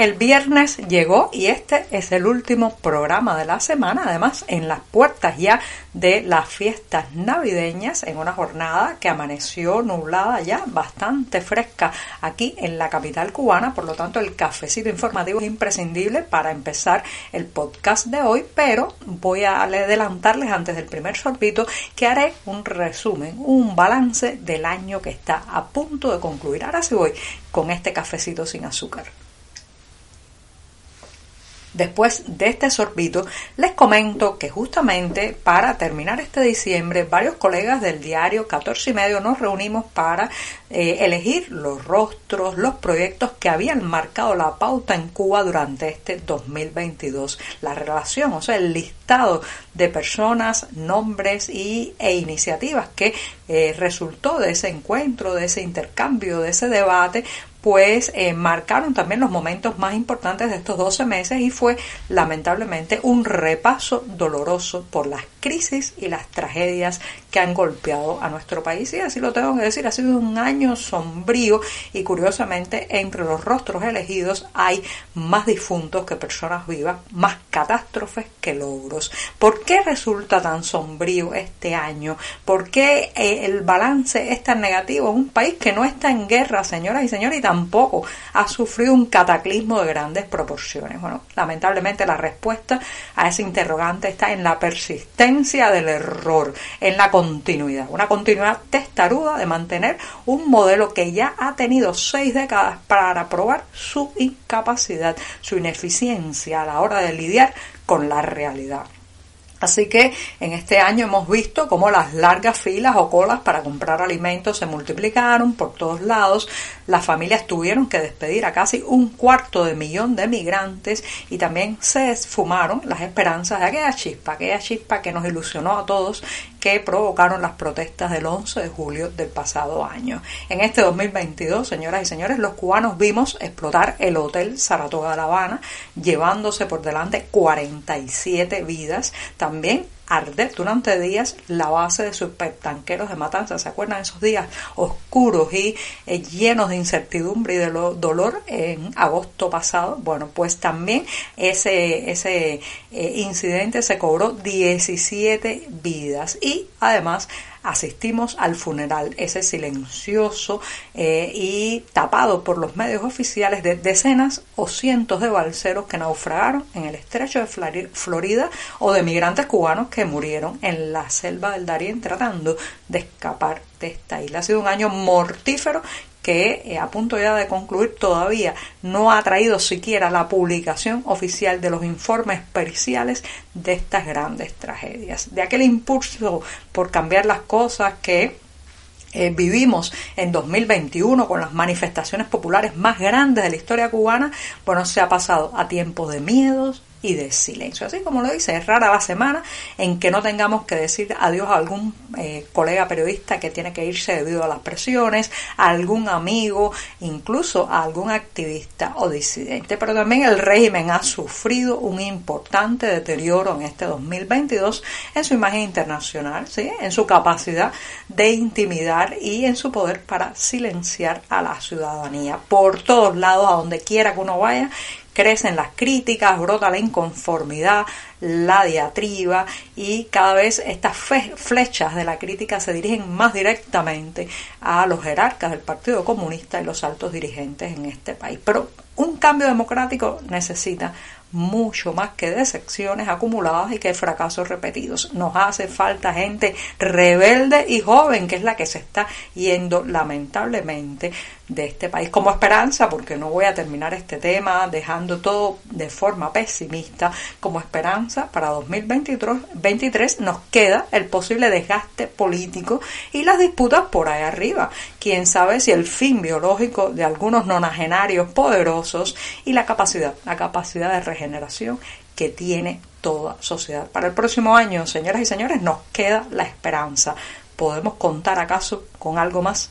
El viernes llegó y este es el último programa de la semana, además en las puertas ya de las fiestas navideñas, en una jornada que amaneció nublada ya, bastante fresca aquí en la capital cubana, por lo tanto el cafecito informativo es imprescindible para empezar el podcast de hoy, pero voy a adelantarles antes del primer sorbito que haré un resumen, un balance del año que está a punto de concluir. Ahora sí voy con este cafecito sin azúcar. Después de este sorbito, les comento que justamente para terminar este diciembre, varios colegas del diario 14 y medio nos reunimos para eh, elegir los rostros, los proyectos que habían marcado la pauta en Cuba durante este 2022. La relación, o sea, el listado de personas, nombres y, e iniciativas que eh, resultó de ese encuentro, de ese intercambio, de ese debate, pues eh, marcaron también los momentos más importantes de estos 12 meses y fue lamentablemente un repaso doloroso por las crisis y las tragedias que han golpeado a nuestro país. Y así lo tengo que decir, ha sido un año sombrío y curiosamente entre los rostros elegidos hay más difuntos que personas vivas, más catástrofes que logros. ¿Por qué resulta tan sombrío este año? ¿Por qué eh, el balance es tan negativo en un país que no está en guerra, señoras y señores, tampoco ha sufrido un cataclismo de grandes proporciones? Bueno, lamentablemente la respuesta a ese interrogante está en la persistencia del error, en la continuidad, una continuidad testaruda de mantener un modelo que ya ha tenido seis décadas para probar su incapacidad, su ineficiencia a la hora de lidiar con la realidad. Así que en este año hemos visto cómo las largas filas o colas para comprar alimentos se multiplicaron por todos lados, las familias tuvieron que despedir a casi un cuarto de millón de migrantes y también se esfumaron las esperanzas de aquella chispa, aquella chispa que nos ilusionó a todos que provocaron las protestas del 11 de julio del pasado año. En este 2022, señoras y señores, los cubanos vimos explotar el Hotel Saratoga de La Habana, llevándose por delante 47 vidas. También arder durante días la base de sus tanqueros de matanza. ¿Se acuerdan esos días oscuros y eh, llenos de incertidumbre y de dolor en agosto pasado? Bueno, pues también ese, ese eh, incidente se cobró 17 vidas y además asistimos al funeral, ese silencioso eh, y tapado por los medios oficiales de decenas o cientos de balseros que naufragaron en el estrecho de Florida o de migrantes cubanos que murieron en la selva del Darién tratando de escapar de esta isla. Ha sido un año mortífero que eh, a punto ya de concluir todavía no ha traído siquiera la publicación oficial de los informes periciales de estas grandes tragedias. De aquel impulso por cambiar las cosas que eh, vivimos en 2021 con las manifestaciones populares más grandes de la historia cubana, bueno, se ha pasado a tiempos de miedos, y de silencio. Así como lo dice, es rara la semana en que no tengamos que decir adiós a algún eh, colega periodista que tiene que irse debido a las presiones, a algún amigo, incluso a algún activista o disidente. Pero también el régimen ha sufrido un importante deterioro en este 2022 en su imagen internacional, ¿sí? en su capacidad de intimidar y en su poder para silenciar a la ciudadanía. Por todos lados, a donde quiera que uno vaya, crecen las críticas, brota la inconformidad, la diatriba y cada vez estas flechas de la crítica se dirigen más directamente a los jerarcas del Partido Comunista y los altos dirigentes en este país. Pero un cambio democrático necesita mucho más que decepciones acumuladas y que fracasos repetidos. Nos hace falta gente rebelde y joven, que es la que se está yendo lamentablemente de este país como esperanza, porque no voy a terminar este tema dejando todo de forma pesimista, como esperanza para 2023 nos queda el posible desgaste político y las disputas por ahí arriba. Quién sabe si el fin biológico de algunos nonagenarios poderosos y la capacidad, la capacidad de regeneración que tiene toda sociedad. Para el próximo año, señoras y señores, nos queda la esperanza. ¿Podemos contar acaso con algo más?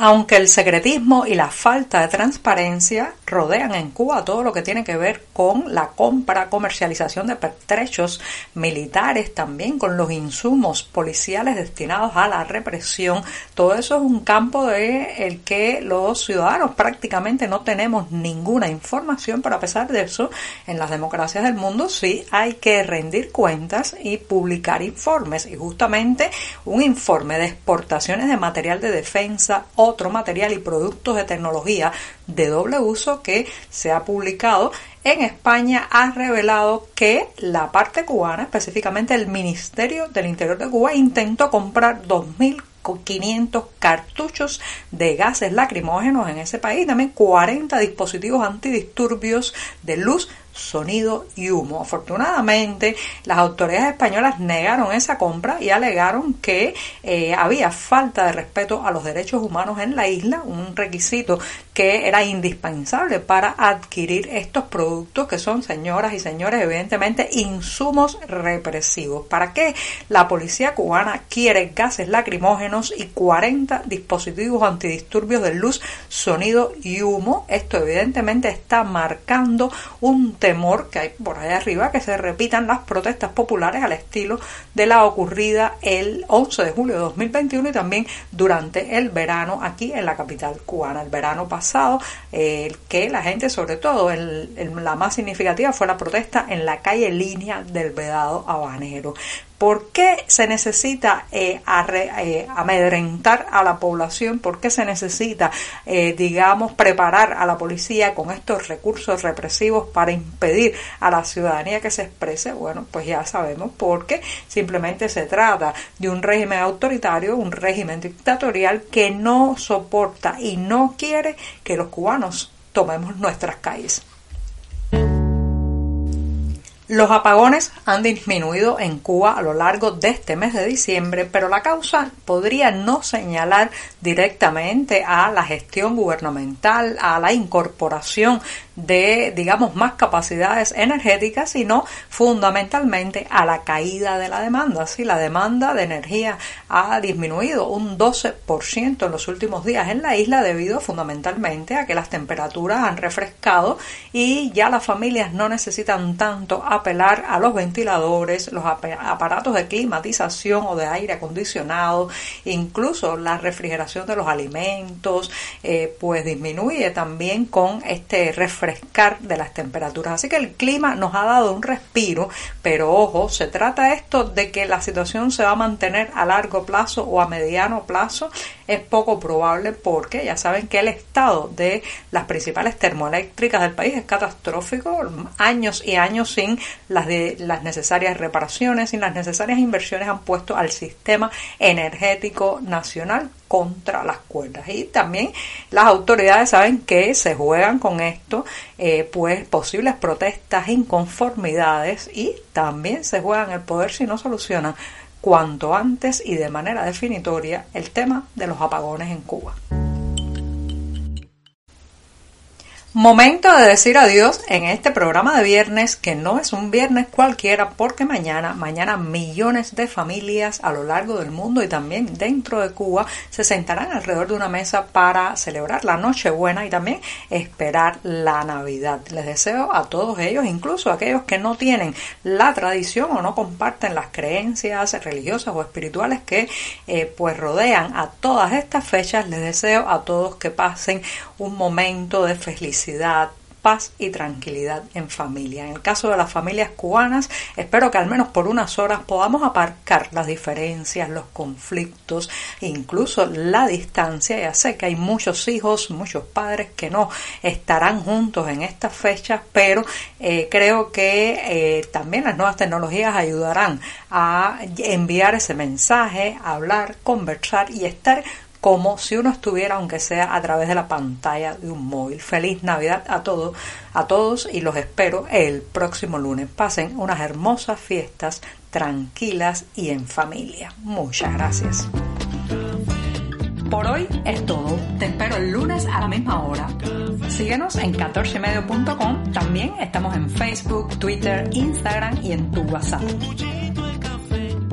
Aunque el secretismo y la falta de transparencia rodean en Cuba todo lo que tiene que ver con la compra, comercialización de pertrechos militares, también con los insumos policiales destinados a la represión, todo eso es un campo de el que los ciudadanos prácticamente no tenemos ninguna información, pero a pesar de eso, en las democracias del mundo sí hay que rendir cuentas y publicar informes. Y justamente un informe de exportaciones de material de defensa o otro material y productos de tecnología de doble uso que se ha publicado en España ha revelado que la parte cubana, específicamente el Ministerio del Interior de Cuba, intentó comprar 2.500 cartuchos de gases lacrimógenos en ese país, también 40 dispositivos antidisturbios de luz sonido y humo. Afortunadamente, las autoridades españolas negaron esa compra y alegaron que eh, había falta de respeto a los derechos humanos en la isla, un requisito que era indispensable para adquirir estos productos que son, señoras y señores, evidentemente insumos represivos. ¿Para qué la policía cubana quiere gases lacrimógenos y 40 dispositivos antidisturbios de luz, sonido y humo? Esto evidentemente está marcando un temor que hay por ahí arriba que se repitan las protestas populares al estilo de la ocurrida el 11 de julio de 2021 y también durante el verano aquí en la capital cubana. El verano pasado, eh, que la gente, sobre todo, la más significativa fue la protesta en la calle línea del Vedado Habanero. ¿Por qué se necesita eh, eh, amedrentar a la población? ¿Por qué se necesita, eh, digamos, preparar a la policía con estos recursos represivos para impedir a la ciudadanía que se exprese? Bueno, pues ya sabemos, porque simplemente se trata de un régimen autoritario, un régimen dictatorial que no soporta y no quiere que los cubanos tomemos nuestras calles. Los apagones han disminuido en Cuba a lo largo de este mes de diciembre, pero la causa podría no señalar directamente a la gestión gubernamental, a la incorporación de, digamos, más capacidades energéticas, sino fundamentalmente a la caída de la demanda. Si la demanda de energía ha disminuido un 12% en los últimos días en la isla debido fundamentalmente a que las temperaturas han refrescado y ya las familias no necesitan tanto apelar a los ventiladores, los aparatos de climatización o de aire acondicionado, incluso la refrigeración de los alimentos, eh, pues disminuye también con este refrescamiento de las temperaturas. Así que el clima nos ha dado un respiro, pero ojo, se trata esto de que la situación se va a mantener a largo plazo o a mediano plazo. Es poco probable porque ya saben que el estado de las principales termoeléctricas del país es catastrófico, años y años sin las, de, las necesarias reparaciones, sin las necesarias inversiones han puesto al sistema energético nacional contra las cuerdas. Y también las autoridades saben que se juegan con esto, eh, pues posibles protestas, inconformidades y también se juegan el poder si no solucionan cuanto antes y de manera definitoria el tema de los apagones en Cuba. Momento de decir adiós en este programa de viernes, que no es un viernes cualquiera, porque mañana, mañana millones de familias a lo largo del mundo y también dentro de Cuba se sentarán alrededor de una mesa para celebrar la Nochebuena y también esperar la Navidad. Les deseo a todos ellos, incluso a aquellos que no tienen la tradición o no comparten las creencias religiosas o espirituales que eh, pues rodean a todas estas fechas, les deseo a todos que pasen un momento de felicidad paz y tranquilidad en familia. En el caso de las familias cubanas, espero que al menos por unas horas podamos aparcar las diferencias, los conflictos, incluso la distancia. Ya sé que hay muchos hijos, muchos padres que no estarán juntos en estas fechas, pero eh, creo que eh, también las nuevas tecnologías ayudarán a enviar ese mensaje, hablar, conversar y estar como si uno estuviera, aunque sea a través de la pantalla de un móvil. Feliz Navidad a todos, a todos y los espero el próximo lunes. Pasen unas hermosas fiestas tranquilas y en familia. Muchas gracias. Por hoy es todo. Te espero el lunes a la misma hora. Síguenos en 14medio.com. También estamos en Facebook, Twitter, Instagram y en tu WhatsApp.